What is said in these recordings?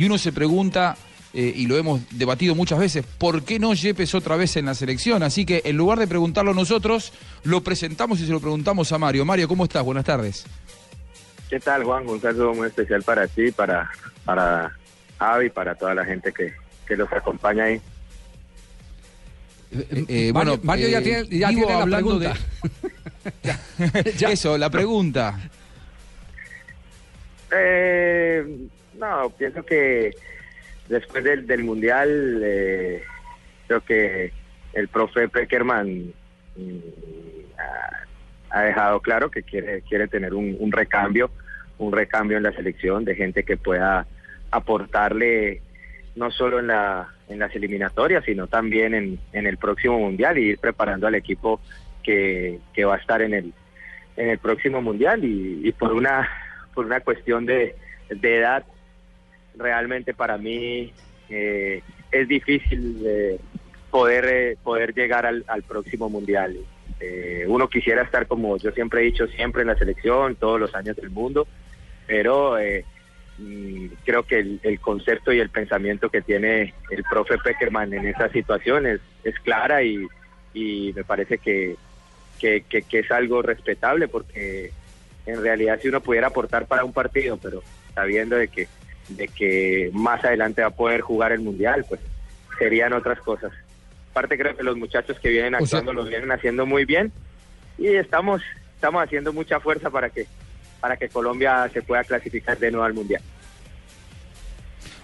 Y uno se pregunta, eh, y lo hemos debatido muchas veces, ¿por qué no Yepes otra vez en la selección? Así que en lugar de preguntarlo nosotros, lo presentamos y se lo preguntamos a Mario. Mario, ¿cómo estás? Buenas tardes. ¿Qué tal, Juan? Un saludo muy especial para ti, para, para Javi, para toda la gente que, que los acompaña ahí. Eh, eh, bueno, Mario ya eh, tiene, ya digo, tiene la hablando pregunta. de- Eso, la pregunta. Eh, no, pienso que después del, del Mundial, eh, creo que el profe Peckerman mm, ha, dejado claro que quiere, quiere tener un, un recambio, un recambio en la selección de gente que pueda aportarle no solo en, la, en las eliminatorias, sino también en, en el próximo Mundial y ir preparando al equipo que, que va a estar en el, en el próximo Mundial. Y, y por una por una cuestión de, de edad, realmente para mí eh, es difícil eh, poder, eh, poder llegar al, al próximo mundial. Eh, uno quisiera estar, como yo siempre he dicho, siempre en la selección, todos los años del mundo, pero mm, creo que el, el concepto y el pensamiento que tiene el profe Peckerman en esa situación es, clara y, y me parece que, que- que es algo respetable porque en realidad si uno pudiera aportar para un partido, pero sabiendo de que de que más adelante va a poder jugar el mundial, pues serían otras cosas. Aparte creo que los muchachos que vienen O sea- actuando lo vienen haciendo muy bien y estamos estamos haciendo mucha fuerza para que para que Colombia se pueda clasificar de nuevo al mundial.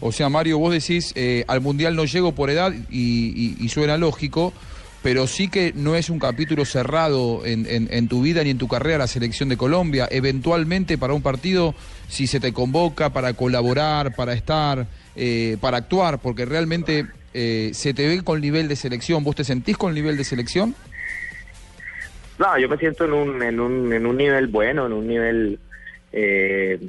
O sea, Mario, vos decís, eh, al Mundial no llego por edad y, y- y suena lógico, pero sí que no es un capítulo cerrado en, en- tu vida ni en tu carrera la selección de Colombia. Eventualmente para un partido, si se te convoca para colaborar, para estar, eh, para actuar, porque realmente eh, se te ve con nivel de selección, ¿vos te sentís con nivel de selección? No, yo me siento en un, en un, en un nivel bueno, en un nivel, eh,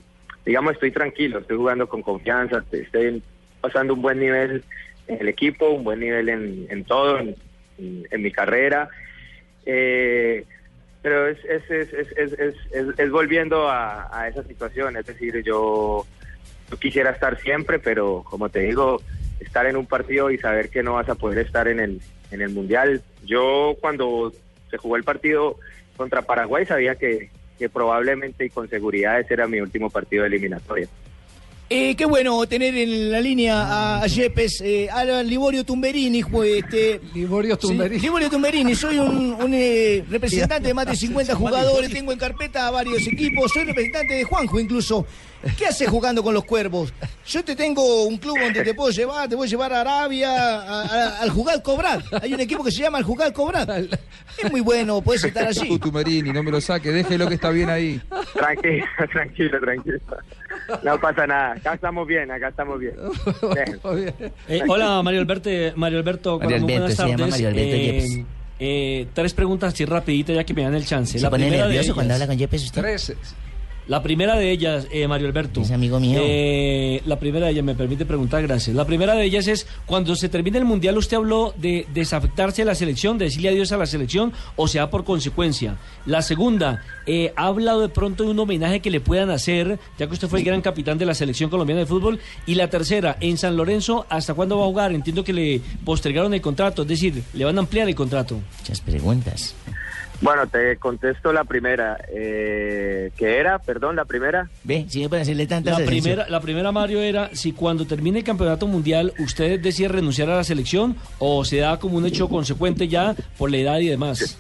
digamos, estoy tranquilo, estoy jugando con confianza, estoy pasando un buen nivel en el equipo, un buen nivel en, en todo, en, en- en mi carrera. Eh, pero es, es, es- es volviendo a, a esa situación, es decir, yo, yo quisiera estar siempre, pero como te digo, estar en un partido y saber que no vas a poder estar en el, en el Mundial. Yo cuando se jugó el partido contra Paraguay sabía que, que probablemente y con seguridad ese era mi último partido de eliminatoria. Eh, qué bueno tener en la línea a, a Yepes, eh, a Liborio Tumberini. pues, Este, Liborio Tumberini. Sí, Liborio Tumberini, soy un, un, eh, representante de más de 50 jugadores, tengo en carpeta a varios equipos, soy representante de Juanjo incluso. ¿Qué haces jugando con los cuervos? Yo te tengo un club donde te puedo llevar, te voy a llevar a Arabia, a- a- al Jugal Cobrar. Hay un equipo que se llama el Jugal Cobrar. Es muy bueno, puedes estar allí. Tumerini, no me lo saque, déjelo que está bien ahí. Tranquilo, tranquilo, tranquilo. No pasa nada, acá estamos bien, acá estamos bien. Bien. Eh, hola, Mario Alberto. Mario Alberto, Mario muy Alberto, buenas se llama tardes. Mario Alberto Eh, eh, tres preguntas así rapidito ya que me dan el chance. ¿Se pone primera de nervioso cuando habla con Yepes usted? Tres. La primera de ellas, eh, Mario Alberto. Es amigo mío. Eh, la primera de ellas, me permite preguntar, gracias. La primera de ellas es, cuando se termine el Mundial, ¿usted habló de desafectarse de la selección, de decirle adiós a la selección, o sea, por consecuencia? La segunda, eh, ¿ha hablado de pronto de un homenaje que le puedan hacer, ya que usted fue el gran capitán de la selección colombiana de fútbol? Y la tercera, en San Lorenzo, ¿hasta cuándo va a jugar? Entiendo que le postergaron el contrato, es decir, le van a ampliar el contrato. Muchas preguntas. Bueno, te contesto la primera. Eh, ¿Qué era? Perdón, la primera. Ve, si me pueden hacerle tantas La primera, la primera, Mario, era si cuando termine el campeonato mundial usted decide renunciar a la selección o se da como un hecho consecuente ya por la edad y demás.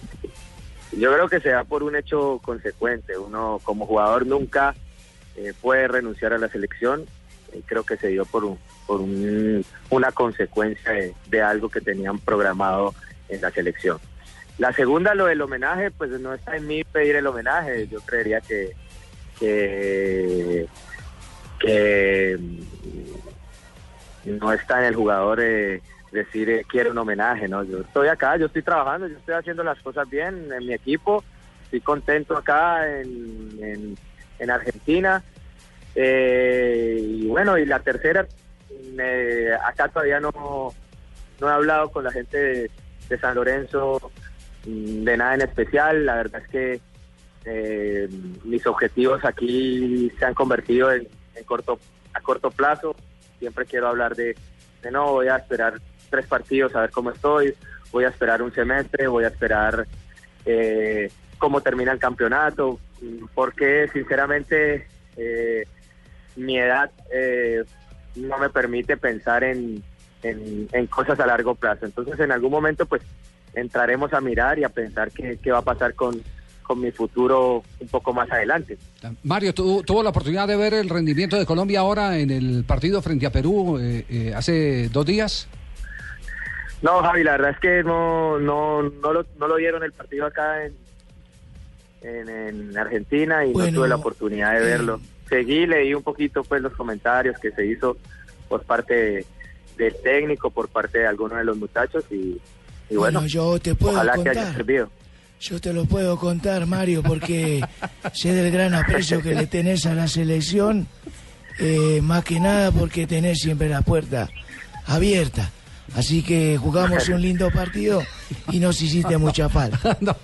Yo creo que se da por un hecho consecuente. Uno como jugador nunca eh, puede renunciar a la selección. Eh, creo que se dio por, un, por un- una consecuencia de, de algo que tenían programado en la selección. La segunda, lo del homenaje, pues no está en mí pedir el homenaje. Yo creería que, que, mm, no está en el jugador eh, decir eh, quiero un homenaje, ¿no? Yo estoy acá, yo estoy trabajando, yo estoy haciendo las cosas bien en mi equipo, estoy contento acá en, en, en Argentina. Eh, y bueno, y la tercera, acá todavía no, no he hablado con la gente de, San Lorenzo de nada en especial. La verdad es que eh, mis objetivos aquí se han convertido en, en corto a corto plazo. siempre quiero hablar de, de no, voy a esperar tres partidos a ver cómo estoy, voy a esperar un semestre, voy a esperar eh, cómo termina el campeonato, porque sinceramente eh, mi edad eh, no me permite pensar en, en, en cosas a largo plazo. Entonces en algún momento pues entraremos a mirar y a pensar qué, qué va a pasar con, con mi futuro un poco más adelante. Mario, ¿tu- ¿tuvo la oportunidad de ver el rendimiento de Colombia ahora en el partido frente a Perú eh, eh, hace dos días? No, Javi, la verdad es que no, no, no, lo, no lo dieron el partido acá en, en, en Argentina y Bueno, no tuve la oportunidad de eh. verlo. Seguí, leí un poquito pues los comentarios que se hizo por parte de- del técnico, por parte de algunos de los muchachos y, y bueno, Bueno, yo te puedo ojalá que haya contar. servido. Yo te lo puedo contar, Mario, porque sé del gran aprecio que le tenés a la selección, eh, más que nada porque tenés siempre la puerta abierta. Así que jugamos un lindo partido y nos hiciste mucha falta. no,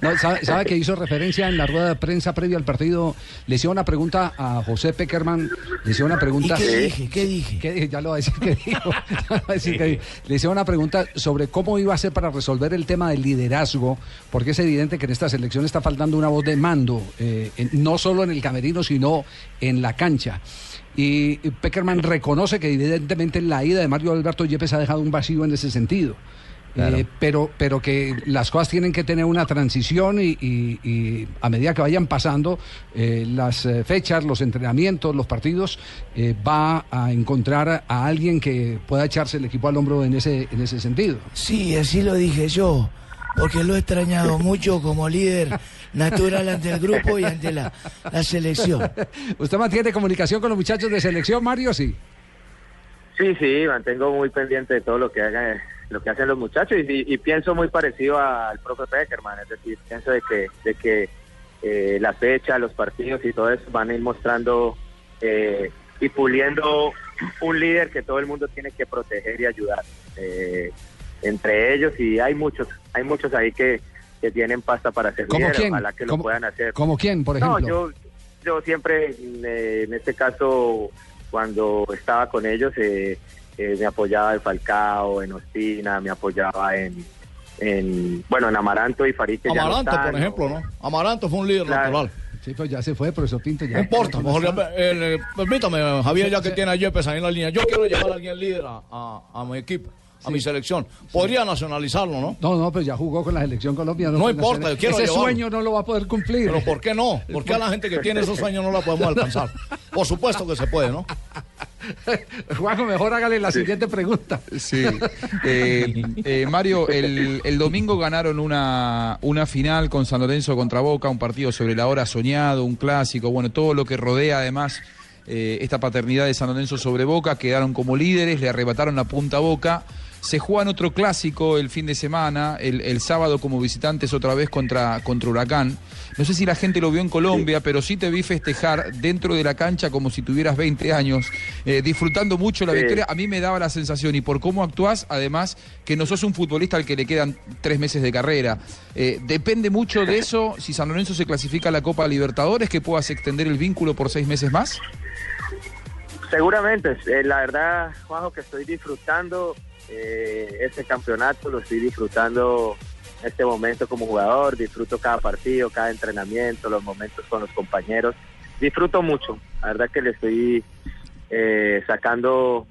no, sabe, sabe que hizo referencia en la rueda de prensa previa al partido. Le hicieron una pregunta a José Peckerman. Le hicieron una ¿Y pregunta. qué dije? ¿Qué dije? ¿Qué? Ya lo va a decir que dijo. Ya lo va a decir que dijo. Le hicieron una pregunta sobre cómo iba a ser para resolver el tema del liderazgo, porque es evidente que en esta selección está faltando una voz de mando, eh, en- no solo en el camerino, sino en la cancha. Y Peckerman reconoce que evidentemente la ida de Mario Alberto Yepes ha dejado un vacío en ese sentido. Eh, pero, pero que las cosas tienen que tener una transición y, y- y a medida que vayan pasando eh, las eh, fechas, los entrenamientos, los partidos, eh, va a encontrar a alguien que pueda echarse el equipo al hombro en ese, en ese sentido. Sí, así lo dije yo, porque lo he extrañado mucho como líder natural ante el grupo y ante la, la selección. ¿Usted mantiene comunicación con los muchachos de selección, Mario? Sí. Sí, sí, mantengo muy pendiente de todo lo que haga, lo que hacen los muchachos y, y pienso muy parecido al profe Peckerman, es decir, pienso de que, de que eh, la fecha, los partidos y todo eso van a ir mostrando eh, y puliendo un líder que todo el mundo tiene que proteger y ayudar. eh, entre ellos y hay muchos, hay muchos ahí que, que tienen pasta para ser ¿Cómo quién? ojalá que lo ¿Cómo- puedan hacer. ¿Como quién, por No, ejemplo? yo, yo siempre, eh, en este caso, cuando estaba con ellos, eh, eh, me apoyaba en Falcao, en Ospina, me apoyaba en, en bueno, en Amaranto y Farid. que ya no Amaranto, están, por ejemplo, ¿no? Amaranto fue un líder Claro. natural. Sí, pues ya se fue, profesor Pinto. Ya. No importa, mejor ya- eh, eh, permítame, Javier, ya que tiene a Yepes ahí en la línea. Yo quiero llevar a alguien líder a, a- a mi equipo, a mi selección. Podría nacionalizarlo, ¿no? No, no, pues ya jugó con la selección colombiana. No importa, yo quiero Ese llevarlo. sueño no lo va a poder cumplir. Pero ¿por qué no? ¿Por qué a la gente que tiene esos sueños no la podemos alcanzar? Por supuesto que se puede, ¿no? Juanjo, mejor hágale la siguiente pregunta. Sí. Eh, eh, Mario, el, el domingo ganaron una, una final con San Lorenzo contra Boca, un partido sobre la hora soñado, un clásico, bueno, todo lo que rodea además eh, esta paternidad de San Lorenzo sobre Boca, quedaron como líderes, le arrebataron la punta a Boca. Se juegan otro clásico el fin de semana, el, el sábado como visitantes otra vez contra, contra Huracán. No sé si la gente lo vio en Colombia, pero sí te vi festejar dentro de la cancha como si tuvieras 20 años, eh, disfrutando mucho la Sí. victoria. A mí me daba la sensación, y por cómo actuás, además, que no sos un futbolista al que le quedan tres meses de carrera. Eh, depende mucho de eso, si San Lorenzo se clasifica a la Copa Libertadores, que puedas extender el vínculo por seis meses más. Seguramente, eh, la verdad, Juanjo, que estoy disfrutando eh, este campeonato, lo estoy disfrutando este momento como jugador, disfruto cada partido, cada entrenamiento, los momentos con los compañeros, disfruto mucho, la verdad que le estoy eh, sacando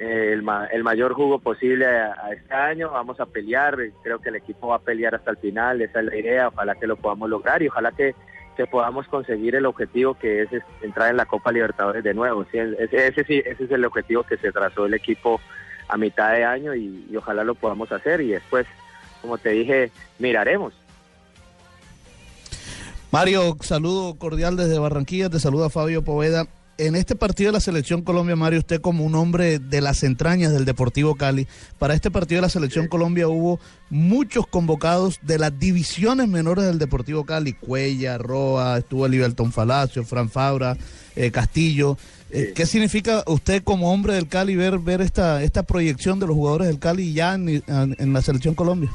eh, el, el mayor jugo posible a, este año, vamos a pelear, creo que el equipo va a pelear hasta el final, esa es la idea, ojalá que lo podamos lograr y ojalá que que podamos conseguir el objetivo que es, entrar en la Copa Libertadores de nuevo. Sí, ese, ese ese es el objetivo que se trazó el equipo a mitad de año y, y ojalá lo podamos hacer y después, como te dije, miraremos. Mario, saludo cordial desde Barranquilla, te saluda Fabio Poveda. En este partido de la Selección Colombia, Mario, usted como un hombre de las entrañas del Deportivo Cali, para este partido de la Selección Colombia hubo muchos convocados de las divisiones menores del Deportivo Cali, Cuella, Roa, estuvo el Liberton Falacio, Fran Fabra, eh, Castillo. Eh, ¿Qué significa usted como hombre del Cali ver, ver esta, esta proyección de los jugadores del Cali ya en, la Selección Colombia?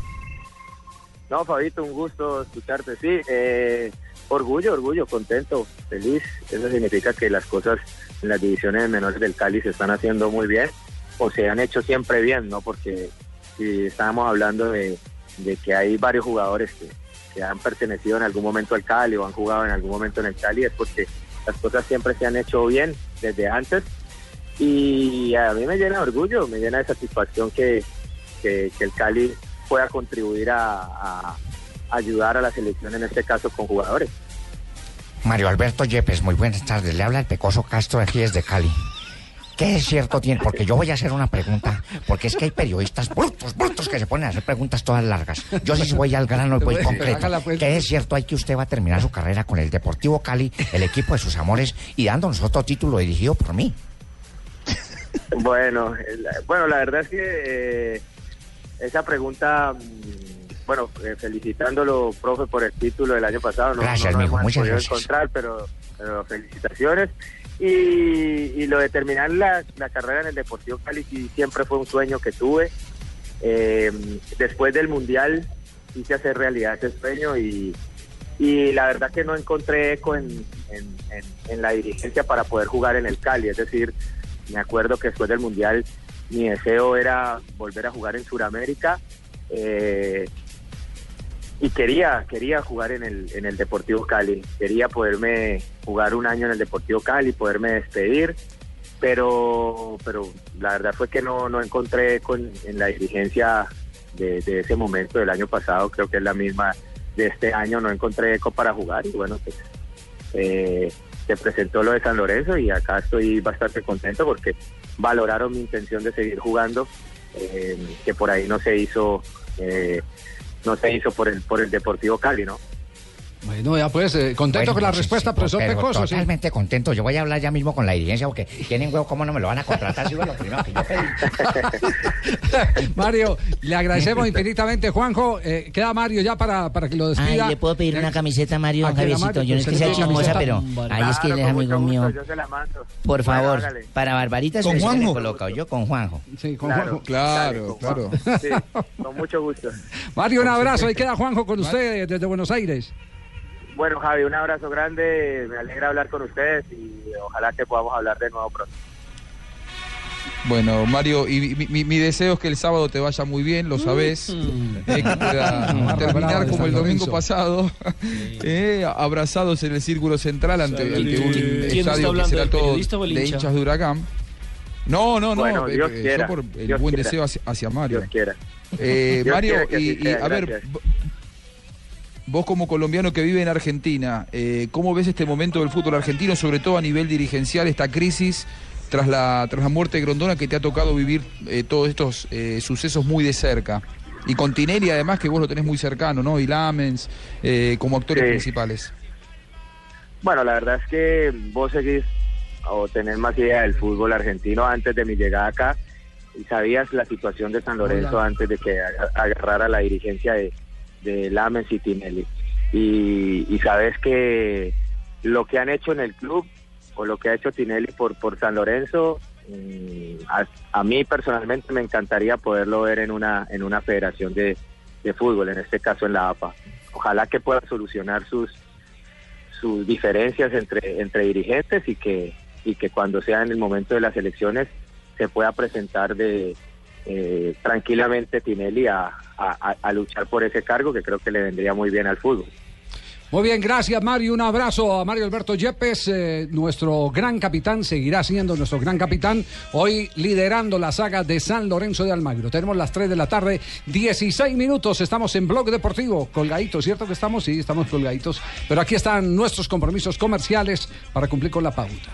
No, Fabito, un gusto escucharte. Sí, eh, Orgullo, orgullo, contento, feliz. Eso significa que las cosas en las divisiones menores del Cali se están haciendo muy bien o se han hecho siempre bien, ¿no? Porque si estábamos hablando de, de que hay varios jugadores que, que han pertenecido en algún momento al Cali o han jugado en algún momento en el Cali, es porque las cosas siempre se han hecho bien desde antes. Y a mí me llena de orgullo, me llena de satisfacción que, que, el Cali pueda contribuir a, ayudar a la selección, en este caso con jugadores. Mario Alberto Yepes, muy buenas tardes. Le habla el Pecoso Castro de aquí desde Cali. ¿Qué es cierto tiene? Porque yo voy a hacer una pregunta, porque es que hay periodistas brutos, brutos que se ponen a hacer preguntas todas largas. Yo sí voy al grano y voy pues. ¿Qué es cierto? Hay que usted va a terminar su carrera con el Deportivo Cali, el equipo de sus amores, y dándonos otro título dirigido por mí. Bueno, bueno, la verdad es que eh, esa pregunta, mm, bueno, eh, felicitándolo, profe, por el título del año pasado. No, Gracias, no, nos mijo, hemos muchas gracias. encontrar, pero, pero felicitaciones. Y, y lo de terminar la, carrera en el Deportivo Cali sí, siempre fue un sueño que tuve. Eh, después del Mundial quise hacer realidad ese sueño y, y la verdad que no encontré eco en, en- en- en la dirigencia para poder jugar en el Cali. Es decir, me acuerdo que después del Mundial mi deseo era volver a jugar en Sudamérica eh, y quería quería jugar en el, en el Deportivo Cali. Quería poderme jugar un año en el Deportivo Cali, poderme despedir, pero pero la verdad fue que no, no encontré con, en la dirigencia de, de ese momento del año pasado, creo que es la misma de este año, no encontré eco para jugar y bueno, pues eh, se presentó lo de San Lorenzo y acá estoy bastante contento porque valoraron mi intención de seguir jugando, eh, que por ahí no se hizo, eh, no se hizo por el por el Deportivo Cali, ¿no? Bueno, ya pues, eh, contento Bueno, con la sí, respuesta, sí, profesor pero Pecoso. sí. Totalmente contento. Yo voy a hablar ya mismo con la dirigencia porque tienen huevo, ¿cómo no me lo van a contratar? Si fue lo primero que yo pedí. Mario, le agradecemos infinitamente. Juanjo, eh, queda Mario ya para, para que lo Ay, despida. ¿le puedo pedir una camiseta, Mario, que la Javiercito? Mario, Yo no es que pues, sea se le chismosa, pero ahí es que él es amigo mío. yo se la mando. Por favor, para Barbarita se Con le Juanjo. coloca yo con Juanjo. Sí, con Claro, Juanjo. Claro, claro. Sí, con mucho gusto. Mario, un abrazo. Ahí queda Juanjo con usted desde Buenos Aires. Bueno, Javi, un abrazo grande. Me alegra hablar con ustedes y ojalá que podamos hablar de nuevo pronto. Bueno, Mario, y mi, mi- mi deseo es que el sábado te vaya muy bien, lo sabés. eh, que pueda terminar como el domingo pasado, eh, abrazados en el círculo central ante, Sí. ante un ¿Quién está estadio que será todo de hincha? hinchas de Huracán. No, no, no, Bueno, eh, Dios eh, quiera, yo por el Dios buen quiera. deseo hacia, hacia Mario. Dios quiera. Eh, Dios Mario, quiera y, a ver, vos como colombiano que vive en Argentina, eh, ¿cómo ves este momento del fútbol argentino, sobre todo a nivel dirigencial, esta crisis tras la, tras la muerte de Grondona que te ha tocado vivir eh, todos estos eh, sucesos muy de cerca? Y con Tinelli además que vos lo tenés muy cercano, ¿no? Y Lamens eh, como actores Sí. principales. Bueno, la verdad es que vos seguís o tenés más idea del fútbol argentino antes de mi llegada acá y sabías la situación de San Lorenzo Hola. antes de que aga- agarrara la dirigencia de, de Lamens y Tinelli. Y, y sabes que lo que han hecho en el club o lo que ha hecho Tinelli por, por San Lorenzo, mm, a, a mí personalmente me encantaría poderlo ver en una, en una federación de, de fútbol, en este caso en la APA. Ojalá que pueda solucionar sus sus diferencias entre entre dirigentes y que y que cuando sea en el momento de las elecciones se pueda presentar de eh, tranquilamente Tinelli a, a- luchar por ese cargo que creo que le vendría muy bien al fútbol. Muy bien, gracias Mario. Un abrazo a Mario Alberto Yepes, eh, nuestro gran capitán, seguirá siendo nuestro gran capitán, hoy liderando la saga de San Lorenzo de Almagro. Tenemos las 3 de la tarde, 16 minutos, estamos en Blog Deportivo, colgaditos, ¿cierto que estamos? Sí, estamos colgaditos, pero aquí están nuestros compromisos comerciales para cumplir con la pauta.